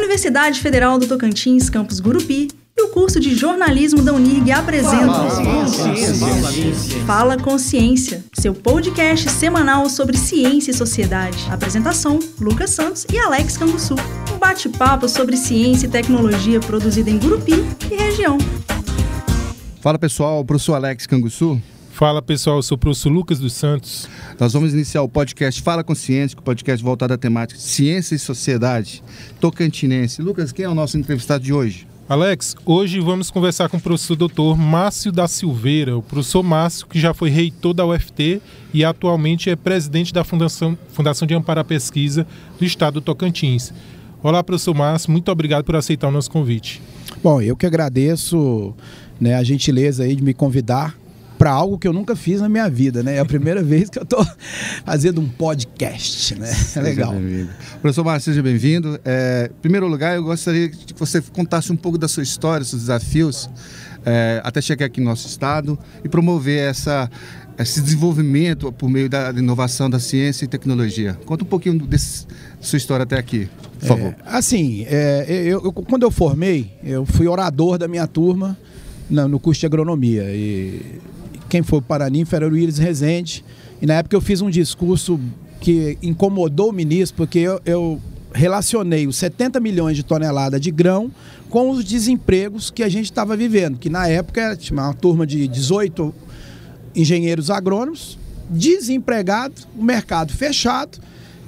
Universidade Federal do Tocantins, campus Gurupi, e o curso de jornalismo da Unirg apresentam Fala Consciência, seu podcast semanal sobre ciência e sociedade. Apresentação: Lucas Santos e Alex Canguçu. Um bate-papo sobre ciência e tecnologia produzido em Gurupi e região. Fala pessoal, professor Alex Canguçu. Fala pessoal, eu sou o professor Lucas dos Santos. Nós vamos iniciar o podcast Fala Consciência, o podcast voltado à temática Ciência e Sociedade Tocantinense. Lucas, quem é o nosso entrevistado de hoje? Alex, hoje vamos conversar com o professor doutor Márcio da Silveira, o professor Márcio que já foi reitor da UFT e atualmente é presidente da Fundação, Fundação de Amparo à Pesquisa do Estado do Tocantins. Olá, professor Márcio, muito obrigado por aceitar o nosso convite. Bom, eu que agradeço né, a gentileza aí de me convidar para algo que eu nunca fiz na minha vida, né? É a primeira vez que eu estou fazendo um podcast, né? É legal. Professor Márcio, seja bem-vindo. É, em primeiro lugar, eu gostaria que você contasse um pouco da sua história, seus desafios, é, até chegar aqui no nosso estado e promover essa, esse desenvolvimento por meio da inovação da ciência e tecnologia. Conta um pouquinho da sua história até aqui, por favor. É, assim, é, eu, eu, quando eu formei, eu fui orador da minha turma no, no curso de agronomia. E quem foi o paraninfo era o Willis Rezende. E na época eu fiz um discurso que incomodou o ministro, porque eu, eu relacionei os 70 milhões de toneladas de grão com os desempregos que a gente estava vivendo, que na época tinha uma turma de 18 engenheiros agrônomos, desempregados, o mercado fechado,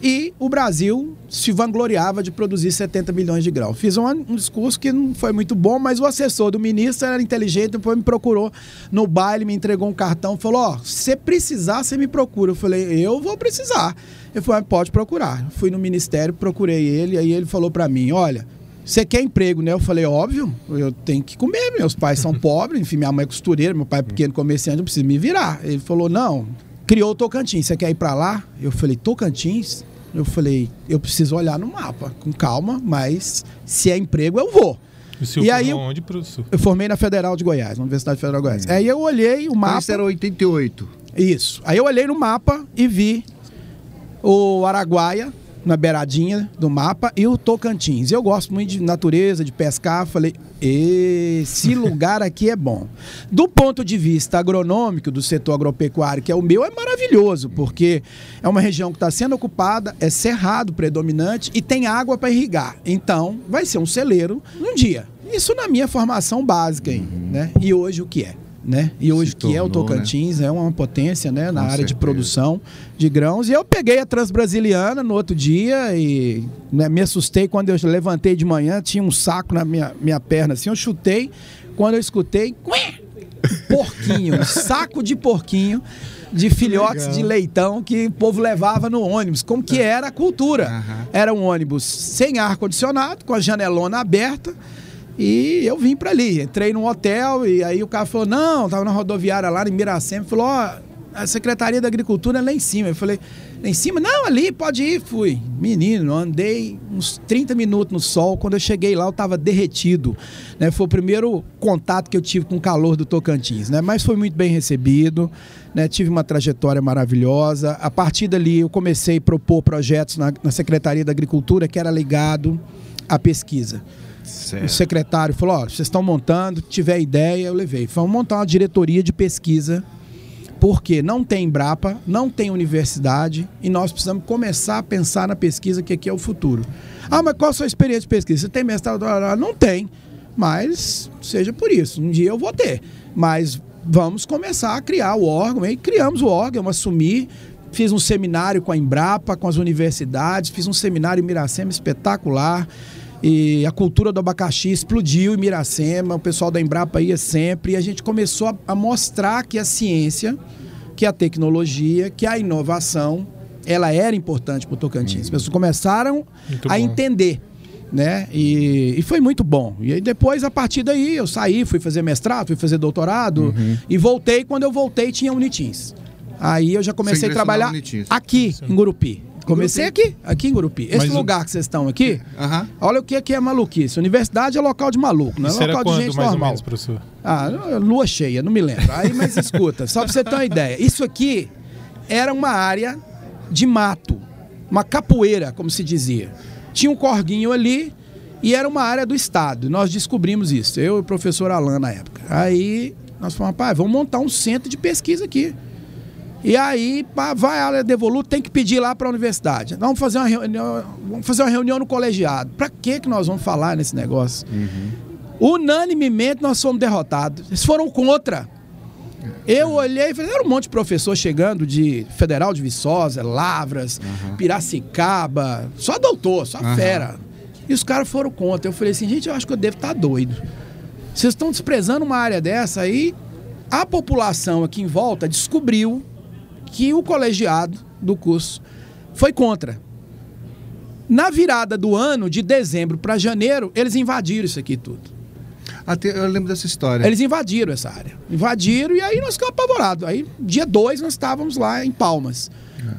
e o Brasil se vangloriava de produzir 70 milhões de grãos. Fiz um, um, discurso que não foi muito bom, mas o assessor do ministro era inteligente, depois me procurou no baile, me entregou um cartão, falou: Ó, oh, se precisar, você me procura. Eu falei: Eu vou precisar. Ele falou: Pode procurar. Fui no ministério, procurei ele, aí ele falou para mim: Olha. Você quer emprego, né? Eu falei, óbvio, eu tenho que comer. Meus pais são pobres, enfim, minha mãe é costureira, meu pai é pequeno comerciante, eu preciso me virar. Ele falou, não, criou o Tocantins, você quer ir para lá? Eu falei, Tocantins? Eu falei, eu preciso olhar no mapa, com calma, mas se é emprego, eu vou. E, e aí, onde, professor? Eu formei na Federal de Goiás, na Universidade Federal de Goiás. Hum. Aí eu olhei o mapa. Isso era 88. Isso. Aí eu olhei no mapa e vi o Araguaia, na beiradinha do mapa, e o Tocantins. Eu gosto muito de natureza, de pescar. Falei, esse lugar aqui é bom. Do ponto de vista agronômico do setor agropecuário, que é o meu, é maravilhoso, porque é uma região que está sendo ocupada, é cerrado predominante e tem água para irrigar. Então, vai ser um celeiro num dia. Isso na minha formação básica, aí, uhum. né? E hoje o que é? Né? E hoje tornou, que é o Tocantins né? é uma potência, né, na área certeza. de produção de grãos. E eu peguei a Transbrasiliana no outro dia e né, me assustei quando eu levantei de manhã, tinha um saco na minha, minha perna assim, eu chutei, quando eu escutei, porquinho, um saco de porquinho de filhotes Legal. de leitão que o povo levava no ônibus, como que era a cultura. Uhum. Era um ônibus sem ar condicionado, com a janelona aberta e eu vim para ali, entrei num hotel e aí o cara falou: "Não, tava na rodoviária lá em Miracema", falou: "Ó, a Secretaria da Agricultura é lá em cima". Eu falei: "Lá em cima? Não, ali, pode ir". Fui. Menino, andei uns 30 minutos no sol, quando eu cheguei lá eu tava derretido, né? Foi o primeiro contato que eu tive com o calor do Tocantins, né? Mas foi muito bem recebido, né? Tive uma trajetória maravilhosa. A partir dali eu comecei a propor projetos na, na Secretaria da Agricultura que era ligado à pesquisa. Certo. O secretário falou: Ó, vocês estão montando, tiver ideia, eu levei. Vamos montar uma diretoria de pesquisa, porque não tem Embrapa, não tem universidade, e nós precisamos começar a pensar na pesquisa, que aqui é o futuro. Ah, mas qual a sua experiência de pesquisa? Você tem mestrado? Não tem, mas seja por isso. Um dia eu vou ter. Mas vamos começar a criar o órgão. E criamos o órgão, assumi, fiz um seminário com a Embrapa, com as universidades, fiz um seminário em Miracema espetacular. E a cultura do abacaxi explodiu em Miracema, o pessoal da Embrapa ia sempre, e a gente começou a, a mostrar que a ciência, que a tecnologia, que a inovação, ela era importante para o Tocantins. As pessoas começaram muito a bom. entender. Né? E, e, foi muito bom. E aí depois, a partir daí, eu saí, fui fazer mestrado, fui fazer doutorado uhum. e voltei. Quando eu voltei, tinha Unitins. Aí eu já comecei a trabalhar aqui, em Gurupi. Comecei aqui, aqui em Gurupi. Esse Mas lugar o... que vocês estão aqui, uhum. olha o que é, que é maluquice. Universidade é local de maluco, não é Isso local de gente mais normal. Ou menos, professor? Ah, lua cheia, não me lembro. Aí, mas escuta, só pra você ter uma ideia. Isso aqui era uma área de mato, uma capoeira, como se dizia. Tinha um corguinho ali E era uma área do Estado. Nós descobrimos isso, eu e o professor Alain na época. Aí nós falamos, pai, vamos montar um centro de pesquisa aqui. E aí, pá, vai a área de evoluto, tem que pedir lá para a universidade. Vamos fazer uma reunião, vamos fazer uma reunião no colegiado. Para que que nós vamos falar nesse negócio? Unanimemente nós fomos derrotados. Eles foram contra. Eu olhei e falei, era um monte de professor chegando de Federal de Viçosa, Lavras, Piracicaba, só doutor, só Aham. fera. E os caras foram contra. Eu falei assim, gente, eu acho que eu devo estar doido. Vocês estão desprezando uma área dessa aí. A população aqui em volta descobriu que o colegiado do curso foi contra. Na virada do ano, de dezembro para janeiro, eles invadiram isso aqui tudo. Até, eu lembro dessa história. Eles invadiram essa área. Invadiram e aí nós ficamos apavorados. Aí, dia 2, nós estávamos lá em Palmas.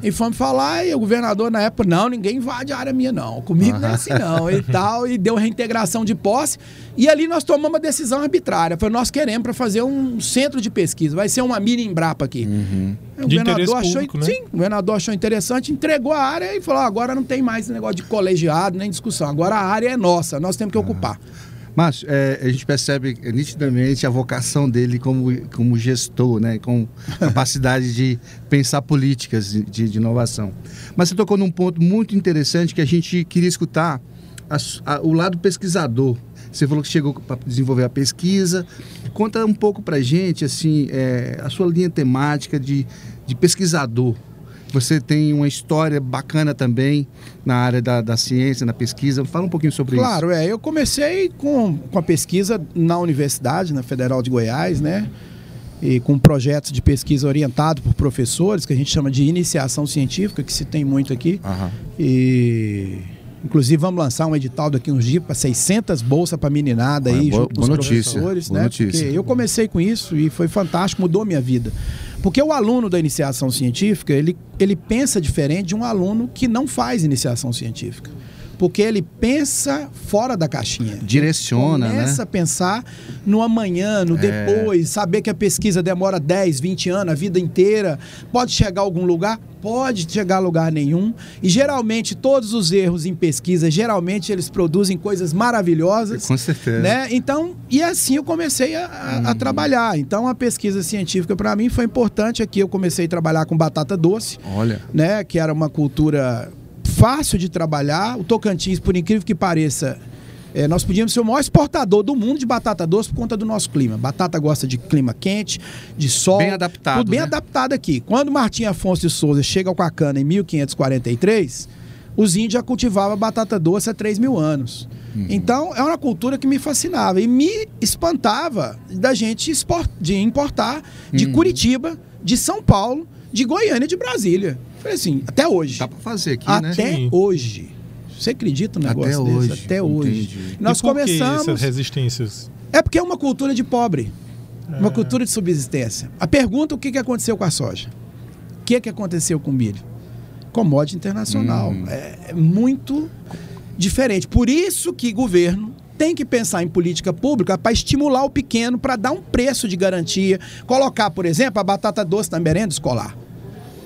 E fomos falar, e o governador na época, não, ninguém invade a área minha, não. Comigo não é assim, não. E tal, e deu reintegração de posse. E ali nós tomamos uma decisão arbitrária. Foi nós queremos para fazer um centro de pesquisa. Vai ser uma mini Embrapa aqui. O De governador achou, público, né? sim, o governador achou interessante, entregou a área e falou: "Ah, agora não tem mais negócio de colegiado nem discussão. Agora a área é nossa, nós temos que ocupar. Márcio, é, a gente percebe nitidamente a vocação dele como, como gestor, né? com capacidade de pensar políticas de, de- inovação. Mas você tocou num ponto muito interessante que a gente queria escutar a a- o lado pesquisador. Você falou que chegou para desenvolver a pesquisa. Conta um pouco para gente assim, é, a sua linha temática de, de pesquisador. Você tem uma história bacana também na área da, da ciência, na pesquisa. Fala um pouquinho sobre isso. Claro, é. Eu comecei com, com a pesquisa na universidade, na Federal de Goiás, né? E com projetos de pesquisa orientado por professores, que a gente chama de iniciação científica, que se tem muito aqui. Aham. E inclusive vamos lançar um edital daqui uns dias para 600 bolsas para meninada aí, boa- junto com os boa notícia, professores, boa né? notícia. Porque eu comecei com isso e foi fantástico, mudou minha vida. Porque o aluno da iniciação científica, ele, ele pensa diferente de um aluno que não faz iniciação científica. Porque ele pensa fora da caixinha. Direciona, Começa né? a pensar no amanhã, no É. depois, saber que a pesquisa demora 10, 20 anos, a vida inteira. Pode chegar a algum lugar? Pode chegar a lugar nenhum. E geralmente todos os erros em pesquisa, geralmente eles produzem coisas maravilhosas. Com certeza. Né? Então, e assim eu comecei a, a- a trabalhar. Então, a pesquisa científica para mim foi importante. Aqui eu comecei a trabalhar com batata doce Olha. né, que era uma cultura fácil de trabalhar. O Tocantins, por incrível que pareça, eh, nós podíamos ser o maior exportador do mundo de batata doce por conta do nosso clima. Batata gosta de clima quente, de sol. Bem adaptado, Tudo bem né? adaptado aqui. Quando Martim Afonso de Souza chega com a cana em 1543, os índios já cultivavam batata doce há 3 mil anos. Uhum. Então, é uma cultura que me fascinava e me espantava da gente de importar de Uhum. Curitiba, de São Paulo, de Goiânia, de Brasília. Falei assim, até hoje. Dá pra fazer aqui, né? Até hoje. Você acredita no Até negócio hoje, desse? Até hoje. entendi. Nós e por começamos. que essas resistências? É porque é uma cultura de pobre. Uma É. cultura de subsistência. A pergunta: o que que aconteceu com a soja? O que que aconteceu com o milho? Commodity internacional. Hum. É, é muito diferente. Por isso que governo tem que pensar em política pública para estimular o pequeno, para dar um preço de garantia. Colocar, por exemplo, a batata doce na merenda escolar.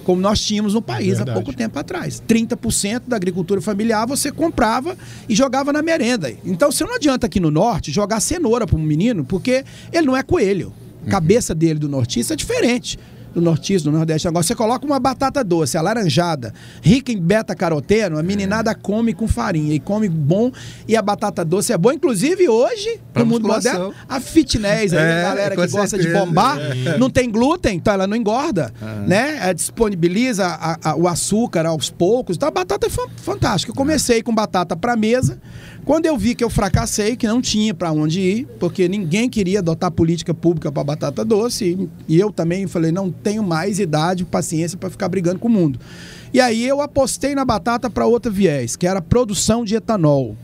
Como nós tínhamos no país há Verdade. pouco tempo atrás. 30% da agricultura familiar você comprava e jogava na merenda. Então você não adianta aqui no norte jogar cenoura para um menino, porque ele não é coelho. A cabeça dele do nortista é diferente do nortista, do nordeste. Agora você coloca uma batata doce, alaranjada, rica em beta-caroteno, a meninada come com farinha e come bom e a batata doce é boa. Inclusive hoje, Pra no mundo moderno, a fitness, aí, É, a galera que gosta de certeza. bombar, É. não tem glúten, então ela não engorda, Ah. né? É, disponibiliza a- a- o açúcar aos poucos. Então a batata é fan- fantástica. Eu comecei com batata para mesa. Quando eu vi que eu fracassei, que não tinha para onde ir, porque ninguém queria adotar política pública para batata doce, e, eu também falei, não tenho mais idade, paciência para ficar brigando com o mundo. E aí eu apostei na batata para outro viés, que era a produção de etanol.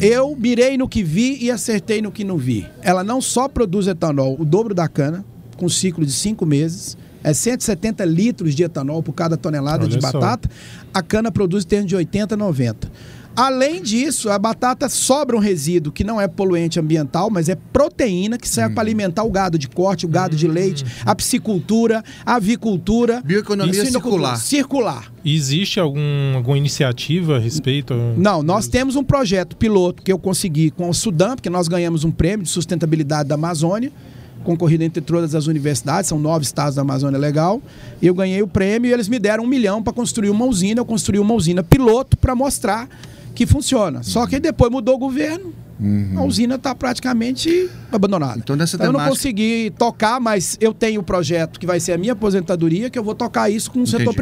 Eu mirei no que vi e acertei no que não vi. Ela não só produz etanol, o dobro da cana, com ciclo de cinco meses. É 170 litros de etanol por cada tonelada Olha de só. batata. A cana produz em torno de 80, 90. Além disso, a batata sobra um resíduo que não é poluente ambiental, mas é proteína que serve para alimentar o gado de corte, o gado de leite, a piscicultura, a avicultura. Bioeconomia e circular. Circular. Existe algum, alguma iniciativa a respeito? Não, nós temos um projeto piloto que eu consegui com o Sudam, porque nós ganhamos um prêmio de sustentabilidade da Amazônia, concorrido entre todas as universidades, são nove estados da Amazônia Legal. Eu ganhei o prêmio e eles me deram um milhão para construir uma usina. Eu construí uma usina piloto para mostrar que funciona. Só que depois mudou o governo, a usina está praticamente abandonada. Então, nessa eu não consegui tocar, mas eu tenho um projeto que vai ser a minha aposentadoria, que eu vou tocar isso com o setor Entendi.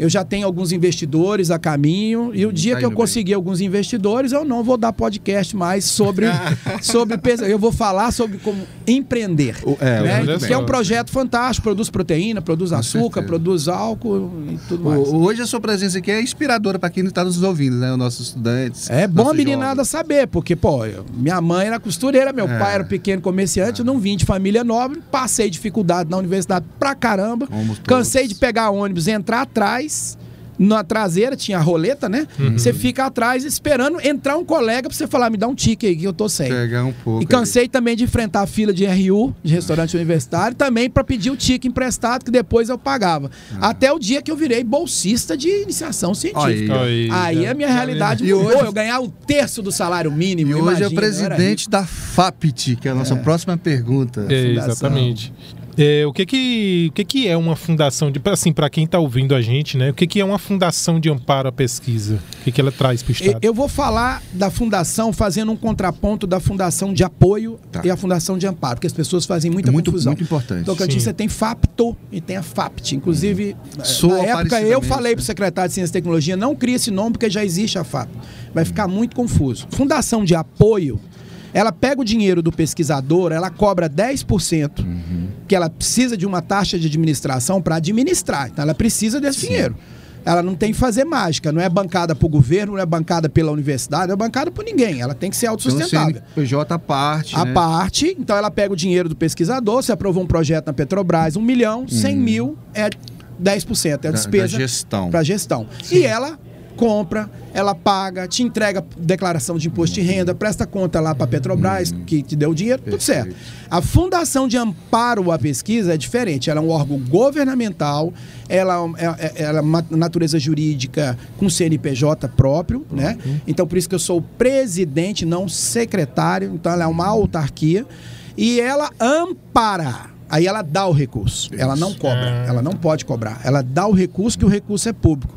Eu já tenho alguns investidores a caminho e o dia Tá que eu indo bem. conseguir alguns investidores, eu não vou dar podcast mais sobre sobre eu vou falar sobre como empreender. O- é, né? Que é um projeto fantástico, produz proteína, produz açúcar, produz álcool e tudo mais. O- Hoje a sua presença aqui é inspiradora para quem está nos ouvindo, né? Os nossos estudantes. É bom a meninada saber, porque, pô, eu- minha mãe era costureira, meu É. pai era pequeno comerciante, eu não vim de família nobre, passei dificuldade na universidade pra caramba, todos. cansei de pegar ônibus, entrar atrás, na traseira tinha a roleta, né? Você fica atrás esperando entrar um colega pra você falar, me dá um tique aí que eu tô sem. Pegar um pouco. E cansei também de enfrentar a fila de RU, de restaurante universitário, também para pedir o tique emprestado que depois eu pagava. Ah. Até o dia que eu virei bolsista de iniciação científica. Aí, ó. Aí a minha realidade E mudou. hoje- eu ganhar o terço do salário mínimo. E hoje é imagina, o eu era presidente da FAPT, que é a nossa próxima pergunta. É, exatamente. É, o que que, o que que é uma fundação de assim para quem está ouvindo a gente, né? O que que é uma fundação de amparo à pesquisa? O que que ela traz para o estado? Eu vou falar da fundação fazendo um contraponto da fundação de apoio Tá. e a fundação de amparo, porque as pessoas fazem muita Muito, confusão. muito importante. Tocantins Sim. você tem FAPTO e tem a FAPT. Inclusive, Soa na época eu falei para o secretário de Ciência e Tecnologia, não cria esse nome porque já existe a FAPT. Vai ficar muito confuso. Fundação de apoio, ela pega o dinheiro do pesquisador, ela cobra 10%, que ela precisa de uma taxa de administração para administrar. Então ela precisa desse dinheiro. Ela não tem que fazer mágica, não é bancada por governo, não é bancada pela universidade, não é bancada por ninguém. Ela tem que ser Então, autossustentável. CNPJ à parte. A né? parte, então ela pega o dinheiro do pesquisador, você aprovou um projeto na Petrobras, um milhão, 100 mil é 10%, é a despesa da gestão. para gestão. E ela compra, ela paga, te entrega declaração de imposto de renda, presta conta lá para a Petrobras, que te deu o dinheiro, tudo. Perfeito. certo. A Fundação de Amparo à Pesquisa é diferente, ela é um órgão governamental, ela é, é- ela é uma natureza jurídica com CNPJ próprio, né? Então por isso que eu sou o presidente, não secretário, então ela é uma autarquia e ela ampara. Aí ela dá o recurso, ela não cobra, Ah. ela não pode cobrar, ela dá o recurso que o recurso é público.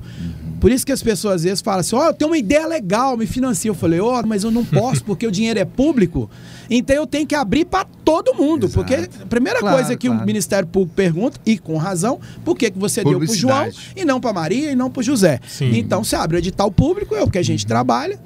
Por isso que as pessoas às vezes falam assim: Ó, eu tenho uma ideia legal, me financia. Eu falei: Ó, mas eu não posso porque o dinheiro é público. Então eu tenho que abrir para todo mundo. Exato. Porque a primeira Claro, coisa que claro. o Ministério Público pergunta, e com razão, por que, que você deu para o João e não para Maria e não para o José? Sim. Então você abre o edital público, é o que a gente trabalha.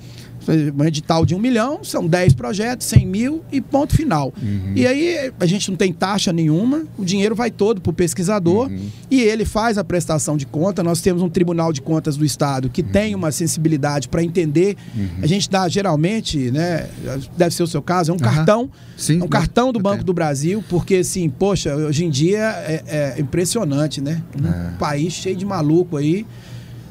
Um edital de um milhão, são 10 projetos, 100 mil e ponto final. E aí a gente não tem taxa nenhuma, o dinheiro vai todo para o pesquisador e ele faz a prestação de conta. Nós temos um Tribunal de Contas do Estado que tem uma sensibilidade para entender. A gente dá geralmente, né? Deve ser o seu caso, é um cartão. Sim, é um cartão do Banco tenho. do Brasil, porque assim, poxa, hoje em dia é, é impressionante, né? Um É. país cheio de maluco aí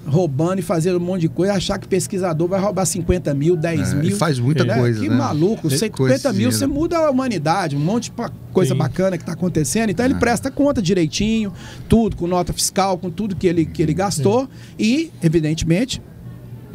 roubando e fazendo um monte de coisa, achar que pesquisador vai roubar 50 mil, 10 É, mil. faz muita né? coisa, Que né? maluco, Tem 50 coisa mil, você dinheiro. muda a humanidade, um monte de coisa Sim. bacana que está acontecendo. Então ele É. presta conta direitinho, tudo, com nota fiscal, com tudo que ele, que ele gastou e, evidentemente,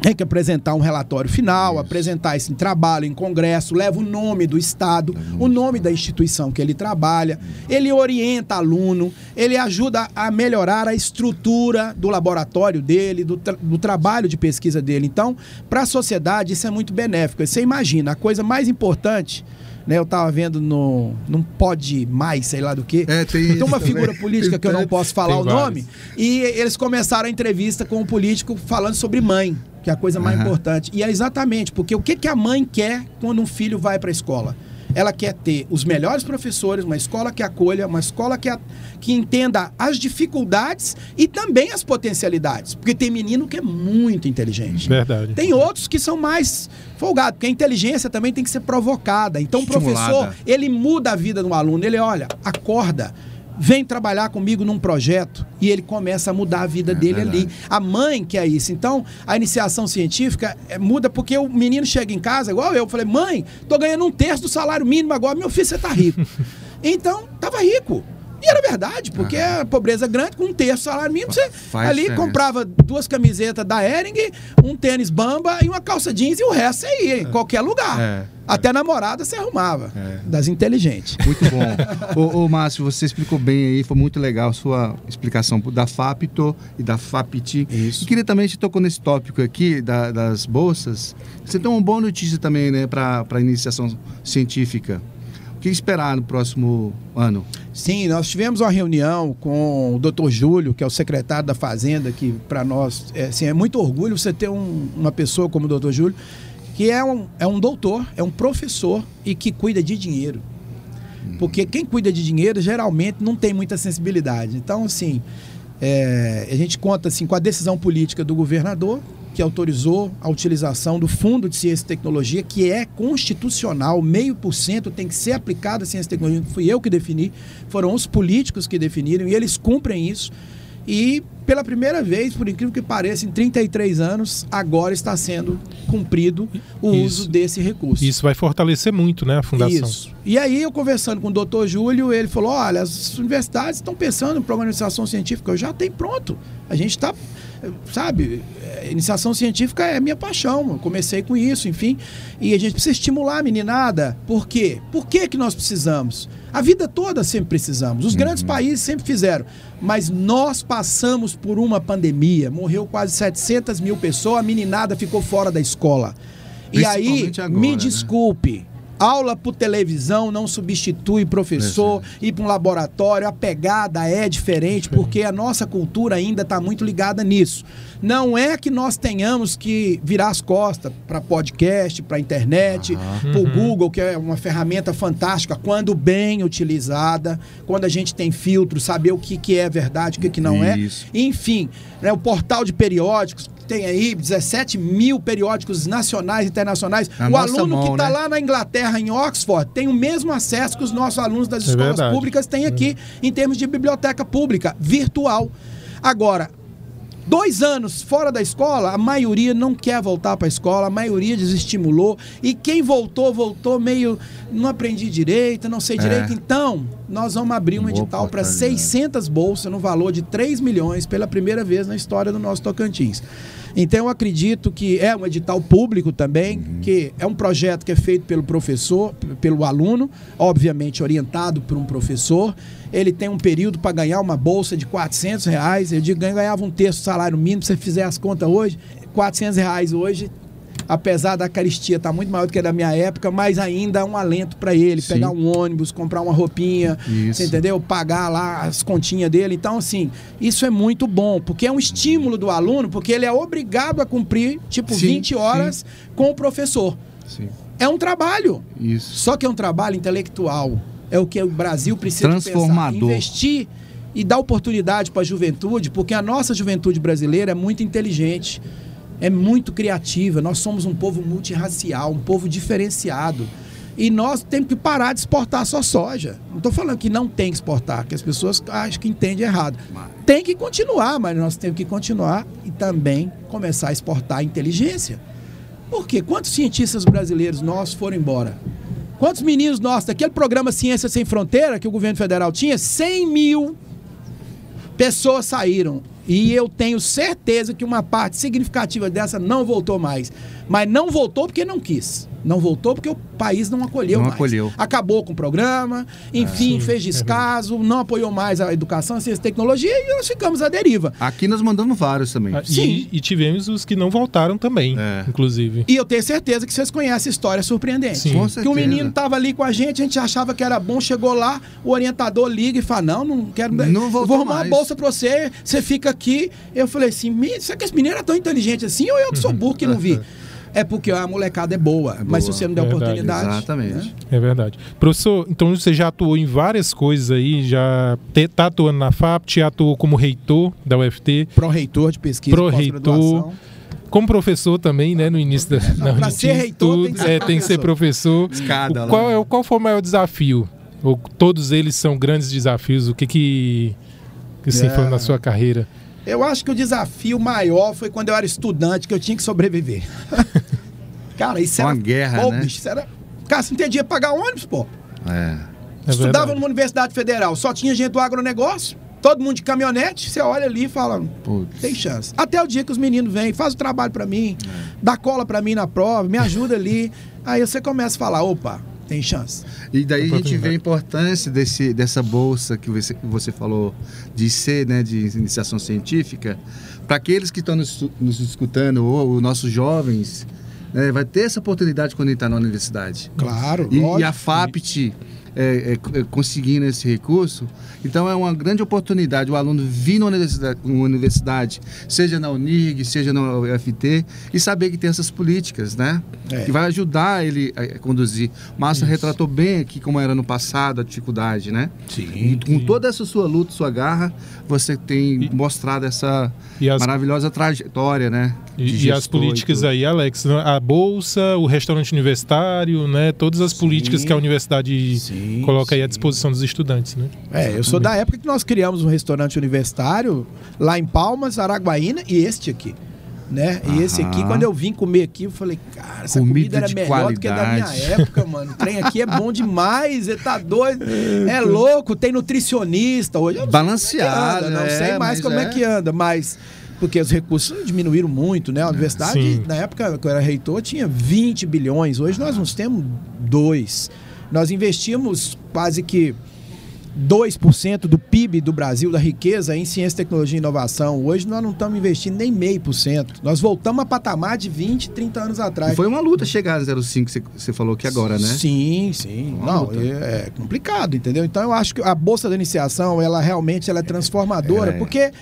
tem que apresentar um relatório final, apresentar esse trabalho em congresso, leva o nome do Estado, o nome da instituição que ele trabalha, ele orienta aluno, ele ajuda a melhorar a estrutura do laboratório dele, do, tra- do trabalho de pesquisa dele. Então, para a sociedade, isso é muito benéfico. Você imagina, a coisa mais importante. Né, eu estava vendo no. Não pode mais, sei lá do que. É, tem Tem isso uma também. figura política que eu não posso falar tem o vários. nome. E eles começaram a entrevista com um político falando sobre mãe, que é a coisa mais Aham. importante. E é exatamente, porque o que, que a mãe quer quando um filho vai para a escola? Ela quer ter os melhores professores, uma escola que acolha, uma escola que, a- que entenda as dificuldades e também as potencialidades. Porque tem menino que é muito inteligente. Verdade. Tem outros que são mais folgados, porque a inteligência também tem que ser provocada. Então o professor, ele muda a vida do aluno. Ele olha, acorda, vem trabalhar comigo num projeto e ele começa a mudar a vida dele ali. A mãe quer isso. Então, a iniciação científica é, muda porque o menino chega em casa, igual eu, falei, mãe, tô ganhando um terço do salário mínimo agora, meu filho, você tá rico. então, tava rico. E era verdade, porque a pobreza grande, com um terço do salário mínimo, você Faz ali diferença. comprava duas camisetas da Ering, um tênis bamba e uma calça jeans e o resto você ia em qualquer lugar. É. Até namorada você arrumava. É. Das inteligentes. Muito bom. ô, ô, Márcio, você explicou bem aí, foi muito legal a sua explicação da FAPTO e da FAPT. Isso. E queria também, a gente tocou nesse tópico aqui da- das bolsas. Você tem uma boa notícia também, né, para a iniciação científica. O que esperar no próximo ano? Sim, nós tivemos uma reunião com o Dr. Júlio, que é o secretário da Fazenda, que para nós é, assim, é muito orgulho você ter um- uma pessoa como o Dr. Júlio, que é um, é um doutor, é um professor e que cuida de dinheiro. Porque quem cuida de dinheiro geralmente não tem muita sensibilidade. Então, assim, é, a gente conta assim, com a decisão política do governador, que autorizou a utilização do Fundo de Ciência e Tecnologia, que é constitucional, meio por cento tem que ser aplicado a ciência e tecnologia. Não fui eu que defini, foram os políticos que definiram e eles cumprem isso. E pela primeira vez, por incrível que pareça, em 33 anos, agora está sendo cumprido o Isso. uso desse recurso. Isso vai fortalecer muito, né, a fundação. Isso. E aí, eu conversando com o doutor Júlio, ele falou: olha, as universidades estão pensando em programa de iniciação científica, eu já tenho pronto. A gente está, sabe, é, iniciação científica é minha paixão. Eu comecei com isso, enfim. E a gente precisa estimular a meninada. Por quê? Por que, que nós precisamos? A vida toda sempre precisamos. Os grandes países sempre fizeram. Mas nós passamos por uma pandemia. Morreu quase 700 mil pessoas, a meninada ficou fora da escola. E aí, agora, me né? Aula por televisão não substitui professor, ir para um laboratório, a pegada é diferente, porque a nossa cultura ainda está muito ligada nisso. Não é que nós tenhamos que virar as costas para podcast, para internet, para o Google, que é uma ferramenta fantástica, quando bem utilizada, quando a gente tem filtro, saber o que, que é verdade, o que, que não é. Isso. Enfim, né, o portal de periódicos, tem aí 17 mil periódicos nacionais e internacionais. Na o aluno que mão, está né? lá na Inglaterra, em Oxford, tem o mesmo acesso que os nossos alunos das É escolas verdade. públicas têm aqui, em termos de biblioteca pública, virtual. Agora, Dois anos fora da escola, a maioria não quer voltar para a escola, a maioria desestimulou. E quem voltou, voltou meio. Não aprendi direito, não sei É. direito. Então, nós vamos abrir um Boa edital para oportunidade. 600 bolsas no valor de 3 milhões pela primeira vez na história do nosso Tocantins. Então, eu acredito que é um edital público também, Uhum. que é um projeto que é feito pelo professor, pelo aluno, obviamente orientado por um professor. Ele tem um período para ganhar uma bolsa de 400 reais. Eu digo, ganhava um terço do salário mínimo, se você fizer as contas hoje, 400 reais hoje apesar da caristia estar muito maior do que a da minha época, mas ainda é um alento para ele, Sim. pegar um ônibus, comprar uma roupinha, entendeu? Pagar lá as continhas dele. Então, assim, isso é muito bom, porque é um estímulo do aluno, porque ele é obrigado a cumprir, tipo, Sim, 20 horas com o professor. Sim. É um trabalho. Isso. Só que é um trabalho intelectual. É o que o Brasil precisa de pensar. Transformador. Investir e dar oportunidade para a juventude, porque a nossa juventude brasileira é muito inteligente, é muito criativa. Nós somos um povo multirracial, um povo diferenciado. E nós temos que parar de exportar só soja. Não estou falando que não tem que exportar, que as pessoas acham que entendem errado. Tem que continuar, mas nós temos que continuar e também começar a exportar a inteligência. Por quê? Quantos cientistas brasileiros nossos foram embora? Quantos meninos nossos, daquele programa Ciência Sem Fronteira que o governo federal tinha, 100 mil pessoas saíram. E eu tenho certeza que uma parte significativa dessa não voltou mais. Mas não voltou porque não quis. Não voltou porque o país não acolheu Não mais. acolheu. Acabou com o programa, enfim, sim, fez é descaso, não apoiou mais a educação, a ciência e tecnologia e nós ficamos à deriva. Aqui nós mandamos vários também. Ah, Sim. E, e tivemos os que não voltaram também, É. inclusive. E eu tenho certeza que vocês conhecem a história surpreendente. Sim. Com Que o certeza. menino estava ali com a gente, a gente achava que era bom, chegou lá, o orientador liga e fala: Não, não quero. Não voltou vou arrumar mais. uma bolsa pra você, você fica aqui. Eu falei assim: "Me- será que esse menino era tão inteligente assim ou eu que sou burro que não vi? É porque a molecada é boa, mas se boa. você não der Verdade. oportunidade. Exatamente. né? É verdade. Professor, então você já atuou em várias coisas aí, já está atuando na FAP, já atuou como reitor da UFT, Pró-reitor de pesquisa, Pró-reitor, como professor também, né, no início da na pra Unitis, ser reitor, tem tudo, que ser é, tem que ser professor. Escada O qual, é, qual foi o maior desafio Ou todos eles são grandes desafios? O que que, que assim, É. foi na sua carreira? Eu acho que o desafio maior foi quando eu era estudante, que eu tinha que sobreviver. Cara, isso Uma era. guerra, pô, né? bicho, isso era. Cara, você não tinha dinheiro pra pagar ônibus, pô. É. É Estudava verdade. numa universidade federal, só tinha gente do agronegócio, todo mundo de caminhonete, você olha ali e fala, Putz. tem chance. Até o dia que os meninos vêm, faz o trabalho pra mim, dá cola pra mim na prova, me ajuda ali. Aí você começa a falar, opa, tem chance. E daí a gente vê a importância desse, dessa bolsa que você, que você falou de ser, né, de iniciação científica, para aqueles que estão nos, nos escutando, ou os nossos jovens, né, vai ter essa oportunidade quando ele está na universidade. Claro, E, e a FAPT é, é, é, conseguindo esse recurso, então é uma grande oportunidade o aluno vir na universidade, numa universidade, seja na Unig, seja na UFT, e saber que tem essas políticas, né? É. Que vai ajudar ele a conduzir. Márcio retratou bem aqui como era no passado a dificuldade, né? E Sim. com toda essa sua luta, sua garra, você tem mostrado essa E as, maravilhosa trajetória, né? E, e as políticas aí, Alex, né? a bolsa, o restaurante universitário, né? Todas as políticas que a universidade Sim, coloca aí à sim. disposição dos estudantes, né? É, eu sou da época que nós criamos um restaurante universitário lá em Palmas, Araguaína e este aqui. Né? E esse aqui, quando eu vim comer aqui, eu falei, cara, essa Comida comida, era melhor do que a da minha qualidade. época, mano. O trem aqui é bom demais, você tá doido. É louco, tem nutricionista hoje. Eu não sei Balanceado, é não é, sei mais como é. é. que anda, mas. Porque os recursos diminuíram muito, né? A universidade, Sim. na época que eu era reitor, tinha 20 bilhões. Hoje nós não temos dois. Nós investimos quase que 2% do PIB do Brasil, da riqueza, em ciência, tecnologia e inovação. Hoje nós não estamos investindo nem meio por cento. Nós voltamos a patamar de 20, 30 anos atrás. E foi uma luta chegar a 05, que você- falou que agora, né? Sim, sim. Uma Não, é, é complicado, entendeu? Então eu acho que a bolsa da iniciação, ela realmente ela é transformadora, É. porque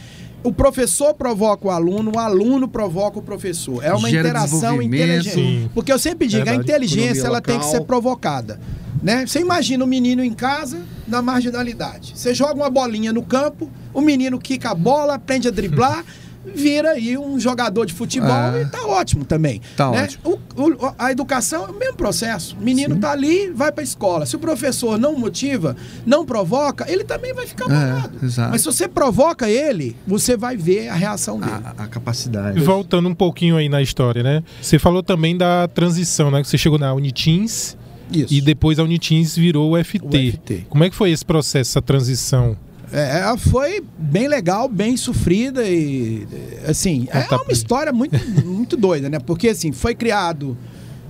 o professor provoca o aluno, o aluno provoca o professor. É uma Gera interação inteligente. Sim. Porque eu sempre digo, Verdade. a inteligência ela tem que ser provocada. Né? Você imagina o menino em casa, na marginalidade. Você joga uma bolinha no campo, o menino quica a bola, aprende a driblar, vira aí um jogador de futebol É. e tá ótimo também. Tá né? ótimo. O- o- a educação é o mesmo processo. O menino tá ali, vai pra escola. Se o professor não motiva, não provoca, ele também vai ficar É, amarrado. exato. Mas se você provoca ele, você vai ver a reação dele. A, a capacidade. Voltando um pouquinho aí na história, né? Você falou também da transição, né? Que você chegou na Unitins Isso. e depois a Unitins virou o FT. O FT. Como é que foi esse processo, essa transição? É, foi bem legal, bem sofrida e assim, é Conta uma pra história muito, muito doida, né? Porque assim, foi criado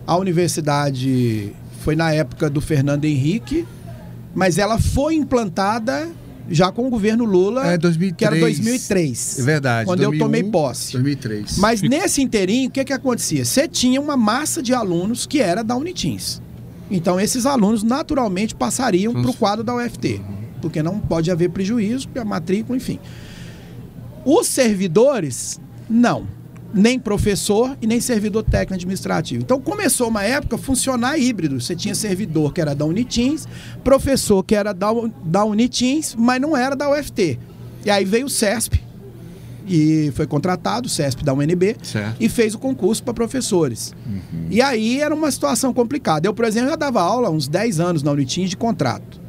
a universidade foi na época do Fernando Henrique, mas ela foi implantada já com o governo Lula, É, 2003. que era 2003. É verdade. Quando eu 2001, tomei posse. 2003. Mas nesse inteirinho, o que que acontecia? Você tinha uma massa de alunos que era da Unitins. Então esses alunos naturalmente passariam para o quadro da UFT, porque não pode haver prejuízo, a matrícula, enfim. Os servidores, não. Nem professor e nem servidor técnico administrativo. Então começou uma época funcionar híbrido. Você tinha servidor que era da Unitins, professor que era da, da Unitins, mas não era da UFT. E aí veio o CESP, e foi contratado, o CESP da UNB, Certo. e fez o concurso para professores. E aí era uma situação complicada. Eu, por exemplo, já dava aula há uns 10 anos na Unitins de contrato.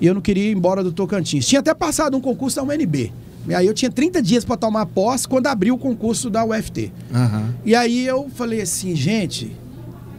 E eu não queria ir embora do Tocantins. Tinha até passado um concurso da UNB. E aí eu tinha 30 dias para tomar posse quando abriu o concurso da UFT. Aham. E aí eu falei assim, gente,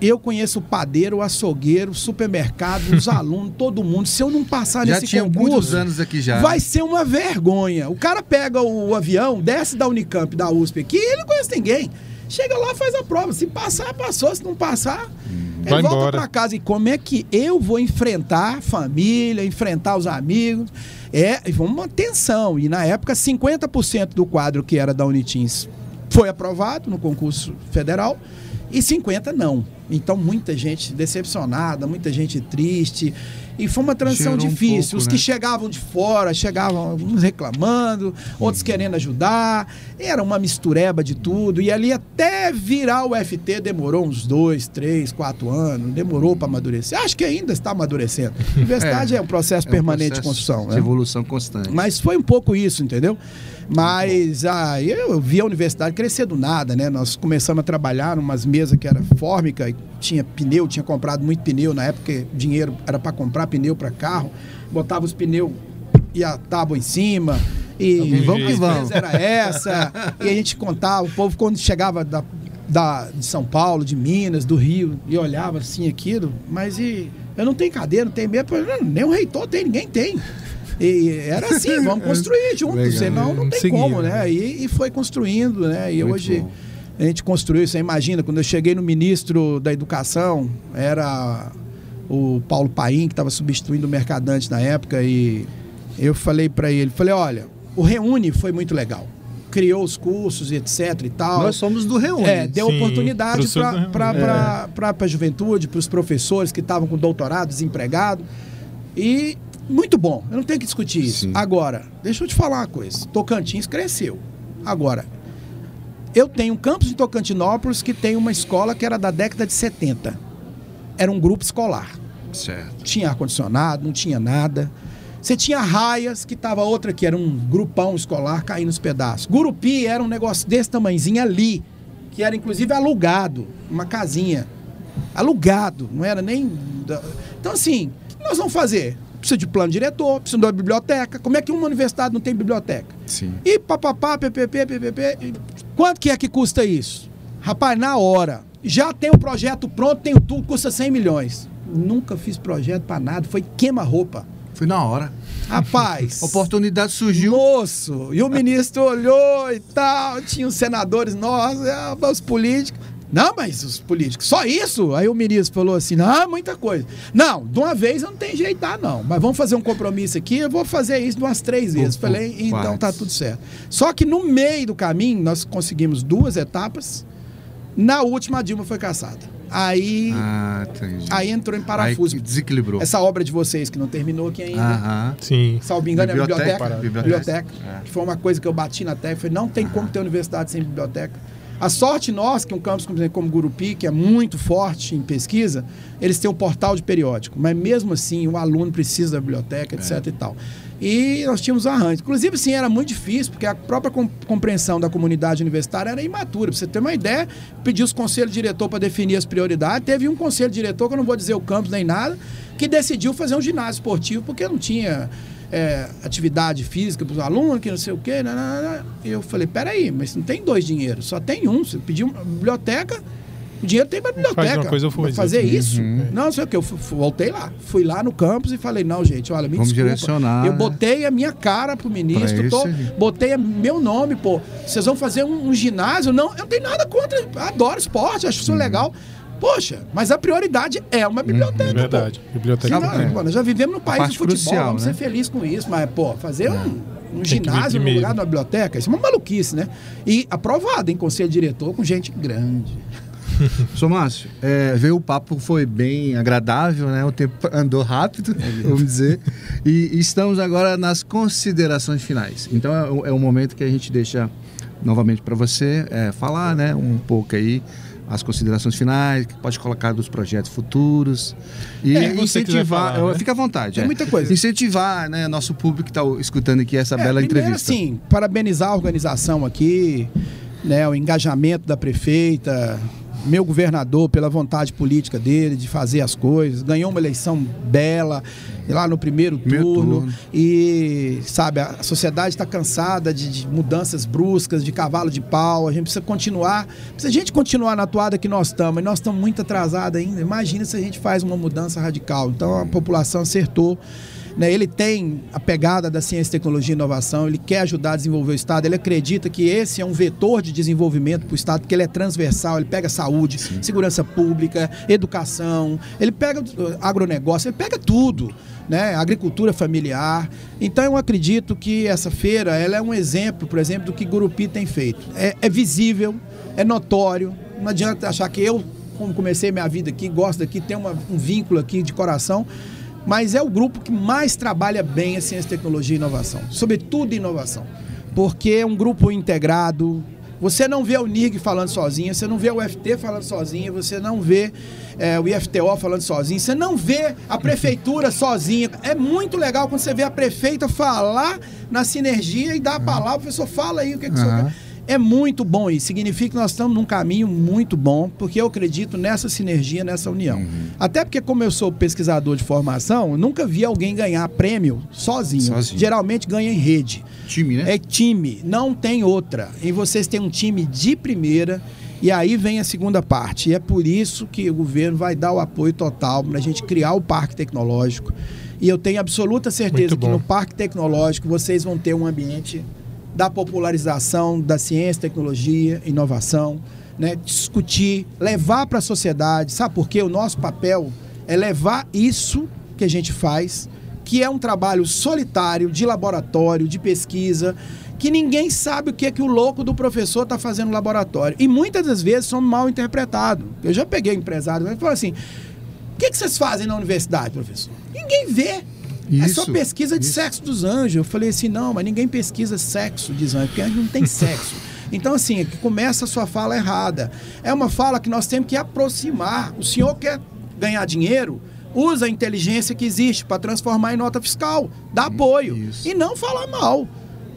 eu conheço o padeiro, o açougueiro, o supermercado, os alunos, todo mundo. Se eu não passar Já nesse tinha concurso, muitos anos aqui já. vai ser uma vergonha. O cara pega o avião, desce da Unicamp, da USP aqui, e ele não conhece ninguém. Chega lá, faz a prova. Se passar, passou. Se não passar, ele Vai volta embora. pra casa. E como é que eu vou enfrentar a família, enfrentar os amigos? É, foi uma tensão. E na época, 50% do quadro que era da Unitins foi aprovado no concurso federal e 50% não. Então, muita gente decepcionada, muita gente triste. E foi uma transição Gerou um difícil. pouco, Os né? que chegavam de fora, chegavam uns reclamando, outros querendo ajudar. Era uma mistureba de tudo. E ali até virar o FT demorou uns dois, três, quatro anos. Demorou para amadurecer. Acho que ainda está amadurecendo. Universidade é, um processo É um permanente de processo construção. De né? evolução constante. Mas foi um pouco isso, entendeu? Mas ah, eu vi a universidade crescer do nada, né? Nós começamos a trabalhar numas mesas que era fórmica tinha pneu, tinha comprado muito pneu na época, dinheiro era para comprar pneu para carro, botava os pneus e a tábua em cima. E Algum vamos que vamos. Era essa. e a gente contava, o povo quando chegava da, da, de São Paulo, de Minas, do Rio, e olhava assim aquilo, mas e eu não tenho cadeira, não tenho não, nem o reitor tem, ninguém tem. E era assim, vamos construir juntos, Legal. senão não tem Seguir, como, né? né? E, e foi construindo, né? E Muito hoje bom. a gente construiu, você imagina, quando eu cheguei no ministro da Educação, era o Paulo Paim, que estava substituindo o Mercadante na época, e eu falei para ele, falei, olha, o Reúne foi muito legal. Criou os cursos e etc e tal. Nós somos do Reúne. É, deu Sim, oportunidade para Reúne. a juventude, para os professores que estavam com doutorado, desempregados. E muito bom, eu não tenho que discutir isso. Sim. Agora, deixa eu te falar uma coisa: Tocantins cresceu. Agora, eu tenho um campus em Tocantinópolis que tem uma escola que era da década de 70. Era um grupo escolar Certo. tinha ar-condicionado, não tinha nada. Você tinha raias, que tava outra que era um grupão escolar caindo nos pedaços. Gurupi era um negócio desse tamanhozinho ali, que era inclusive alugado, uma casinha. Alugado, não era nem. Então, assim, o que nós vamos fazer? Precisa de plano diretor, precisa de uma biblioteca. Como é que uma universidade não tem biblioteca? Sim. E papapá, PPP, PPP. Quanto que é que custa isso? Rapaz, na hora. Já tem o projeto pronto, tenho tudo, custa 100 milhões. Nunca fiz projeto pra nada, foi queima-roupa. Foi na hora. Rapaz. Oportunidade surgiu. Moço, e o ministro olhou e tal, tinha os senadores, nós, é, os políticos. Não, mas os políticos, só isso? Aí o ministro falou assim: não, muita coisa. Não, de uma vez não tem jeito, ah, não. Mas vamos fazer um compromisso aqui, eu vou fazer isso de umas três vezes. Falei, então tá partes. tudo certo. Só que no meio do caminho, nós conseguimos duas etapas. Na última, a Dilma foi caçada. Aí, Ah, entendi. aí entrou em parafuso. Aí desequilibrou. Essa obra de vocês que não terminou aqui ainda. Aham. Sim. Salvo engano, é a Biblioteca, biblioteca. biblioteca. Biblioteca. É. Que foi uma coisa que eu bati na tecla. Falei, não tem como ter universidade sem biblioteca. A sorte nossa, que um campus como, como Gurupi, que é muito forte em pesquisa, eles têm um portal de periódico. Mas mesmo assim, o aluno precisa da biblioteca, etc e tal. E nós tínhamos arranjos. Inclusive, sim, era muito difícil, porque a própria com- compreensão da comunidade universitária era imatura. Pra você ter uma ideia, pediu os conselhos diretor para definir as prioridades. Teve um conselho diretor, que eu não vou dizer o campus nem nada, que decidiu fazer um ginásio esportivo, porque não tinha é, atividade física para os alunos, que não sei o quê. né, né. E eu falei, peraí, mas não tem dois dinheiros, só tem um. Você pediu uma biblioteca, o dinheiro tem para biblioteca. uma coisa faz fazer isso? Uhum. Não, não sei o que. Eu voltei lá. Fui lá no campus e falei, não, gente, olha, me Vamos desculpa. direcionar, Eu né? botei a minha cara pro ministro, tô- botei meu nome, pô. Vocês vão fazer um, um ginásio? Não, eu não tenho nada contra. Adoro esporte, acho Uhum. isso legal. Poxa, mas a prioridade é uma biblioteca. pô. Verdade. Biblioteca. Senão, é. pô, nós já vivemos no país do futebol, crucial, vamos né? ser felizes com isso, mas, pô, fazer um, um que ginásio no lugar de uma biblioteca, isso é uma maluquice, né? E aprovado em conselho diretor com gente grande. Sou Márcio, é, veio o papo, foi bem agradável, né? O tempo andou rápido, vamos dizer. E, e estamos agora nas considerações finais. Então é, o- é o momento que a gente deixa novamente para você é, falar, né? Um pouco aí as considerações finais, que pode colocar dos projetos futuros e É, incentivar. falar, né? Fica à vontade. Tem é. muita coisa. Incentivar, né? Nosso público que está escutando aqui essa É, bela primeiro, entrevista. assim, parabenizar a organização aqui, né, o engajamento da prefeita, meu governador pela vontade política dele de fazer as coisas, ganhou uma eleição bela lá no primeiro turno, turno. e sabe a sociedade está cansada de, de mudanças bruscas, de cavalo de pau, a gente precisa continuar, se a gente continuar na toada que nós estamos, e nós estamos muito atrasados ainda, imagina se a gente faz uma mudança radical. Então a população acertou né, ele tem a pegada da ciência, tecnologia e inovação, ele quer ajudar a desenvolver o Estado, ele acredita que esse é um vetor de desenvolvimento para o Estado, porque ele é transversal, ele pega saúde, segurança pública, educação, ele pega uh, agronegócio, ele pega tudo, né, agricultura familiar. Então eu acredito que essa feira ela é um exemplo, por exemplo, do que Gurupi tem feito. É, é visível, é notório, não adianta achar que eu, como comecei minha vida aqui, gosto daqui, tenho uma- um vínculo aqui de coração, mas é o grupo que mais trabalha bem a ciência, tecnologia e inovação, sobretudo inovação, porque é um grupo integrado. Você não vê o NIRG falando sozinho, você não vê o FT falando sozinho, você não vê é, o IFTO falando sozinho, você não vê a prefeitura sozinha. É muito legal quando você vê a prefeita falar na sinergia e dar a palavra, o professor fala aí o que, que o senhor quer. É muito bom isso. Significa que nós estamos num caminho muito bom, porque eu acredito nessa sinergia, nessa união. Uhum. Até porque, como eu sou pesquisador de formação, eu nunca vi alguém ganhar prêmio sozinho. Sozinho. Geralmente ganha em rede. Time, né? É time, não tem outra. E vocês têm um time de primeira. E aí vem a segunda parte. E é por isso que o governo vai dar o apoio total para a gente criar o parque tecnológico. E eu tenho absoluta certeza que no parque tecnológico vocês vão ter um ambiente da popularização da ciência, tecnologia, inovação, né? discutir, levar para a sociedade. Sabe por quê? O nosso papel é levar isso que a gente faz, que é um trabalho solitário, de laboratório, de pesquisa, que ninguém sabe o que é que o louco do professor está fazendo no laboratório. E muitas das vezes são mal interpretados. Eu já peguei empresário que falou assim: o que, que vocês fazem na universidade, professor? Ninguém vê. É só Isso, pesquisa de isso. sexo dos anjos. Eu falei assim, não, mas ninguém pesquisa sexo dos anjos, porque a gente não tem sexo. Então, assim, é que começa a sua fala errada. É uma fala que nós temos que aproximar. O senhor quer ganhar dinheiro? Usa a inteligência que existe para transformar em nota fiscal. Dá apoio. isso. E não falar mal.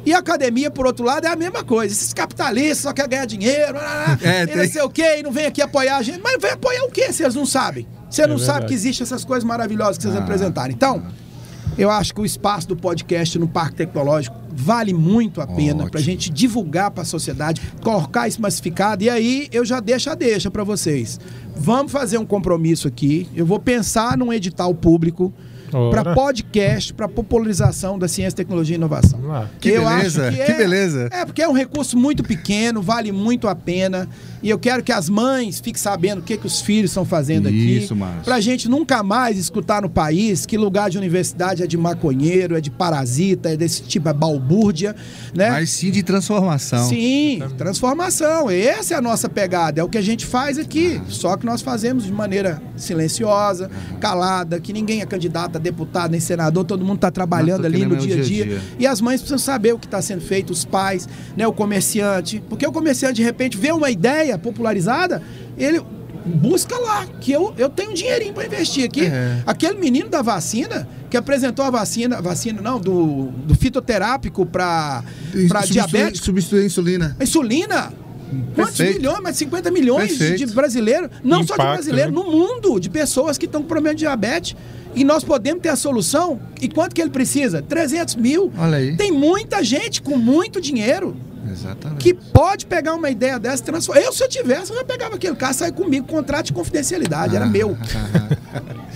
E a academia, por outro lado, é a mesma coisa. Esses capitalistas só querem ganhar dinheiro, É, e não tem- sei o quê, e não vem aqui apoiar a gente. Mas vem apoiar o quê se eles não sabem? Você não sabe verdade. que existem essas coisas maravilhosas que vocês Ah. apresentaram. Então, eu acho que o espaço do podcast no Parque Tecnológico vale muito a pena para a gente divulgar para a sociedade, colocar isso massificado. E aí eu já deixo a deixa para vocês. Vamos fazer um compromisso aqui. Eu vou pensar num edital público para podcast, para popularização da ciência, tecnologia e inovação. Lá. Que Eu beleza, acho que é- beleza. É, porque é um recurso muito pequeno, vale muito a pena. E eu quero que as mães fiquem sabendo o que, que os filhos estão fazendo aqui. Isso, Márcio. Pra gente nunca mais escutar no país que lugar de universidade é de maconheiro, é de parasita, é desse tipo, é balbúrdia, né? Mas sim de transformação. Sim, transformação. Essa é a nossa pegada, é o que a gente faz aqui. Só que nós fazemos de maneira silenciosa, calada, que ninguém é candidato a deputado nem senador, todo mundo está trabalhando ali no querendo dia a dia. dia a dia. E as mães precisam saber o que está sendo feito, os pais, né, o comerciante. Porque o comerciante, de repente, vê uma ideia popularizada, ele busca lá, que eu, eu tenho um dinheirinho para investir aqui. É. Aquele menino da vacina, que apresentou a vacina, vacina não, do, do fitoterápico para diabetes, Substituir a insulina. a insulina. Quantos Perfeito. milhões? Mais de 50 milhões de, Perfeito. de brasileiros. Não só de Impacto, brasileiros, né? no mundo, de pessoas que estão com problema de diabetes. E nós podemos ter a solução. E quanto que ele precisa? 300 mil. Olha aí. Tem muita gente com muito dinheiro Exatamente. que pode pegar uma ideia dessa e transformar. Eu, se eu tivesse, eu já pegava aquele cara, saia comigo, contrato de confidencialidade, era meu.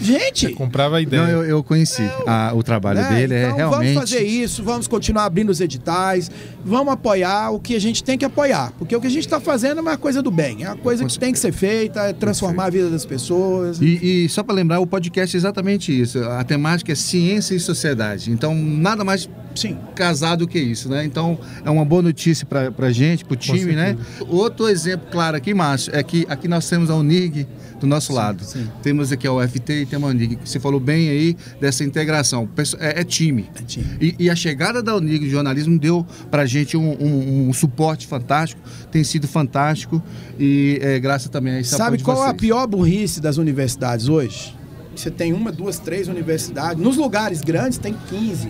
Gente, Comprava a ideia. Não, eu, eu conheci a- o trabalho né? dele, é então realmente. vamos fazer isso, vamos continuar abrindo os editais, vamos apoiar o que a gente tem que apoiar. Porque o que a gente está fazendo é uma coisa do bem, é uma coisa que tem que ser feita, é transformar a vida das pessoas. E, e só para lembrar, o podcast é exatamente isso. A temática é ciência e sociedade. Então, nada mais Sim. casado que isso, né? Então, é uma boa notícia para a gente, para o time, né? Outro exemplo claro aqui, Márcio, é que aqui nós temos a Unig do nosso lado. sim. Temos aqui a UFT e temos a Unig. que Você falou bem aí dessa integração. É, é time. É time. E, e a chegada da Unig de jornalismo deu para a gente um, um- um suporte fantástico, tem sido fantástico e é, graças também a esse Sabe qual é a pior burrice das universidades hoje? Você tem uma, duas, três universidades. Nos lugares grandes tem 15.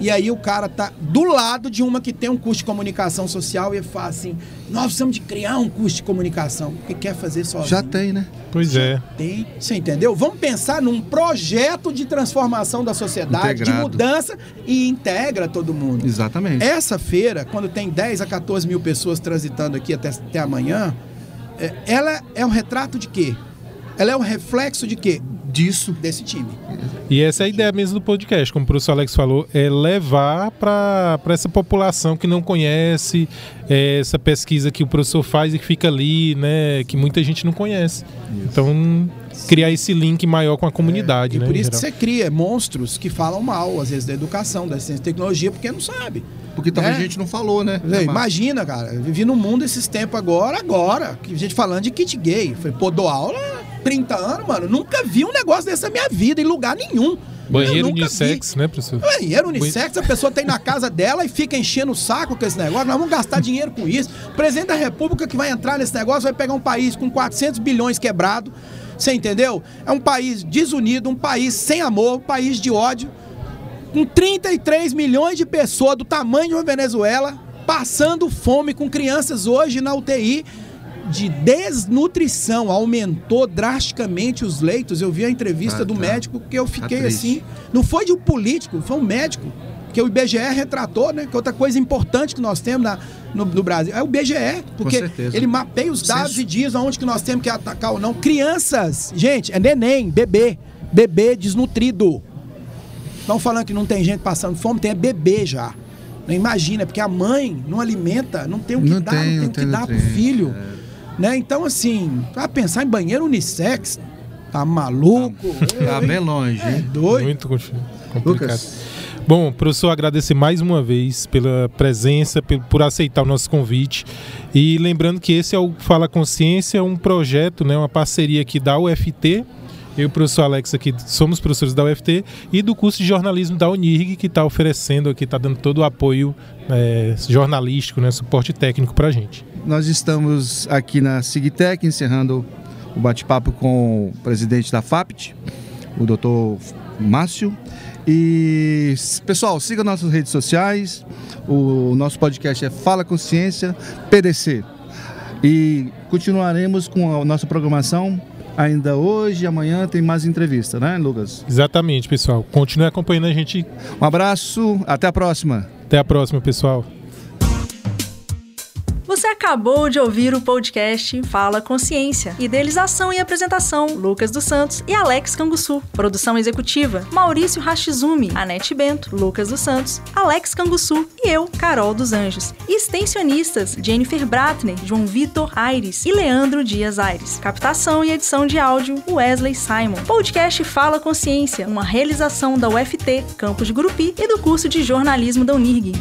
E aí o cara tá do lado de uma que tem um curso de comunicação social e fala assim: nós precisamos de criar um curso de comunicação. Porque quer fazer sozinho. Já tem, né? Pois é. Tem. Você entendeu? Vamos pensar num projeto de transformação da sociedade, de Integrado. mudança e integra todo mundo. Exatamente. Essa feira, quando tem 10 a 14 mil pessoas transitando aqui até, até amanhã, é, ela é um retrato de quê? Ela é um reflexo de quê? Disso. Desse time. E essa é a ideia mesmo do podcast, como o professor Alex falou, é levar para essa população que não conhece é, essa pesquisa que o professor faz e que fica ali, né? Que muita gente não conhece. Então, criar esse link maior com a comunidade, E né? por isso que você cria monstros que falam mal, às vezes, da educação, da ciência e tecnologia, porque não sabe. Porque talvez É. a gente não falou, né? Imagina, cara, vivi num mundo esses tempos agora, agora, que a gente falando de kit gay. Falei, pô, dou aula 30 anos, mano, nunca vi um negócio desse na minha vida, em lugar nenhum. Banheiro unissex, né, professor? vi. Banheiro unissex, a pessoa tem na casa dela e fica enchendo o saco com esse negócio. Nós vamos gastar dinheiro com isso. O presidente da República que vai entrar nesse negócio vai pegar um país com 400 bilhões quebrado. Você entendeu? É um país desunido, um país sem amor, um país de ódio com 33 milhões de pessoas do tamanho de uma Venezuela, passando fome com crianças hoje na UTI de desnutrição. Aumentou drasticamente os leitos. Eu vi a entrevista Ah, do tá. médico que eu fiquei triste. assim. Não foi de um político, foi um médico. Que o IBGE retratou, né? Que outra coisa importante que nós temos na, no, no Brasil é o IBGE. Porque ele mapeia os dados Censo. e diz aonde que nós temos que atacar ou não. Crianças, gente, é neném, bebê. Bebê desnutrido. Estão falando que não tem gente passando fome, tem é bebê já. Não imagina, porque a mãe não alimenta, não tem o que Não dar, tem, não tem o que tem dar pro filho. Né? Então, assim, pra pensar em banheiro unissex, tá maluco? Tá bem longe, É doido. Muito complicado. Lucas. Bom, professor, agradecer mais uma vez pela presença, por aceitar o nosso convite. E lembrando que esse é o Fala Consciência, um projeto, né, uma parceria aqui da UFT. Eu e o professor Alex aqui somos professores da UFT e do curso de jornalismo da Unirg, que está oferecendo aqui, está dando todo o apoio eh, jornalístico, né, suporte técnico para a gente. Nós estamos aqui na Sigtec, encerrando o bate-papo com o presidente da FAPT, o doutor Márcio. E, pessoal, siga nossas redes sociais. O nosso podcast é Fala Consciência, PDC. E continuaremos com a nossa programação. Ainda hoje e amanhã tem mais entrevista, né, Lucas? Exatamente, pessoal. Continue acompanhando a gente. Um abraço, até a próxima. Até a próxima, pessoal. Acabou de ouvir o podcast Fala Consciência. Idealização e apresentação: Lucas dos Santos e Alex Canguçu. Produção executiva: Maurício Rachizumi, Anete Bento, Lucas dos Santos, Alex Canguçu e eu, Carol dos Anjos. Extensionistas: Jennifer Bratner, João Vitor Aires e Leandro Dias Aires. Captação e edição de áudio: Wesley Simon. Podcast Fala Consciência, uma realização da UFT, Campus Gurupi e do curso de jornalismo da Unirg.